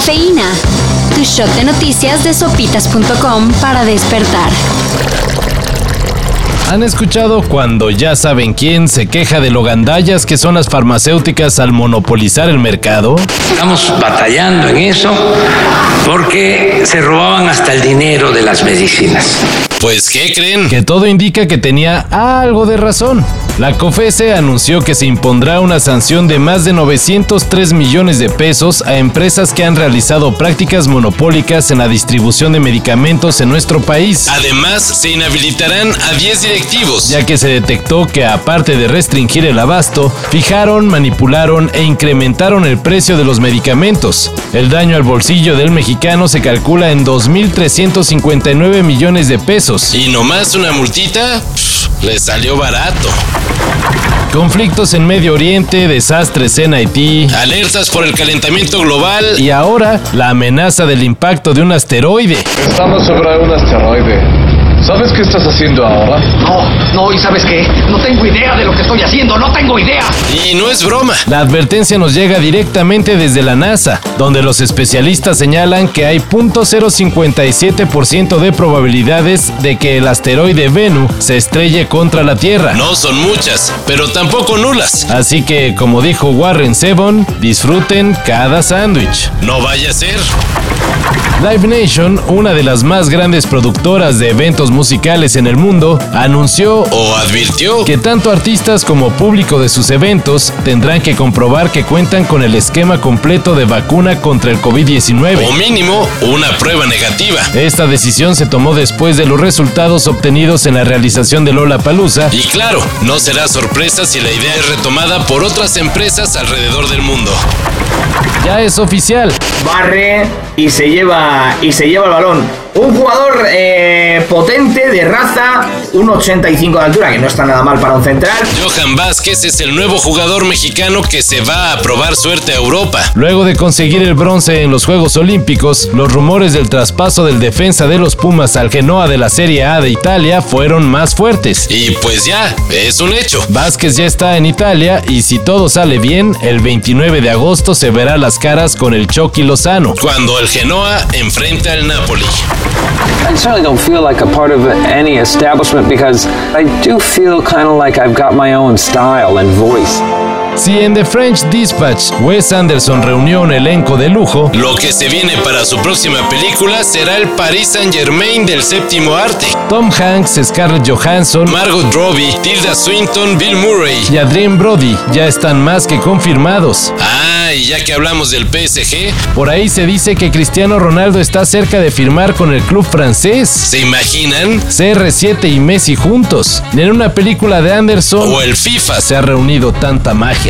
Cafeína. Tu shot de noticias de sopitas.com para despertar. ¿Han escuchado cuando ya saben quién se queja de lo gandallas que son las farmacéuticas al monopolizar el mercado? Estamos batallando en eso porque se robaban hasta el dinero de las medicinas. Pues, ¿qué creen? Que todo indica que tenía algo de razón. La COFESE anunció que se impondrá una sanción de más de 903 millones de pesos a empresas que han realizado prácticas monopólicas en la distribución de medicamentos en nuestro país. Además, se inhabilitarán a 10 directivos, ya que se detectó que aparte de restringir el abasto, fijaron, manipularon e incrementaron el precio de los medicamentos. El daño al bolsillo del mexicano se calcula en 2.359 millones de pesos y nomás una multita, le salió barato. Conflictos en Medio Oriente, desastres en Haití, alertas por el calentamiento global y ahora la amenaza del impacto de un asteroide. Estamos sobre un asteroide. ¿Sabes qué estás haciendo ahora? No, no, ¿y sabes qué? No tengo idea de lo que estoy haciendo, no tengo idea. Y no es broma. La advertencia nos llega directamente desde la NASA, donde los especialistas señalan que hay 0.057% de probabilidades de que el asteroide Venus se estrelle contra la Tierra. No son muchas, pero tampoco nulas. Así que, como dijo Warren Zevon, disfruten cada sándwich. No vaya a ser. Live Nation, una de las más grandes productoras de eventos musicales en el mundo, anunció o advirtió que tanto artistas como público de sus eventos tendrán que comprobar que cuentan con el esquema completo de vacuna contra el COVID-19 o mínimo una prueba negativa. Esta decisión se tomó después de los resultados obtenidos en la realización de Lola Palusa y claro, no será sorpresa si la idea es retomada por otras empresas alrededor del mundo. Ya es oficial. Barre y se lleva y se lleva el balón. Un jugador eh, potente de raza, 1,85 de altura, que no está nada mal para un central. Johan Vázquez es el nuevo jugador mexicano que se va a probar suerte a Europa. Luego de conseguir el bronce en los Juegos Olímpicos, los rumores del traspaso del defensa de los Pumas al Genoa de la Serie A de Italia fueron más fuertes. Y pues ya, es un hecho. Vázquez ya está en Italia y si todo sale bien, el 29 de agosto se verá las caras con el Chucky Lozano, cuando el Genoa enfrenta al Napoli. I certainly don't feel like a part of any establishment because I do feel kind of like I've got my own style and voice. Si en The French Dispatch Wes Anderson reunió un elenco de lujo, lo que se viene para su próxima película será el Paris Saint Germain del séptimo arte. Tom Hanks, Scarlett Johansson, Margot Robbie, Tilda Swinton, Bill Murray y Adrien Brody ya están más que confirmados. Ah, y ya que hablamos del PSG, por ahí se dice que Cristiano Ronaldo está cerca de firmar con el club francés. ¿Se imaginan? CR7 y Messi juntos. En una película de Anderson o el FIFA se ha reunido tanta magia.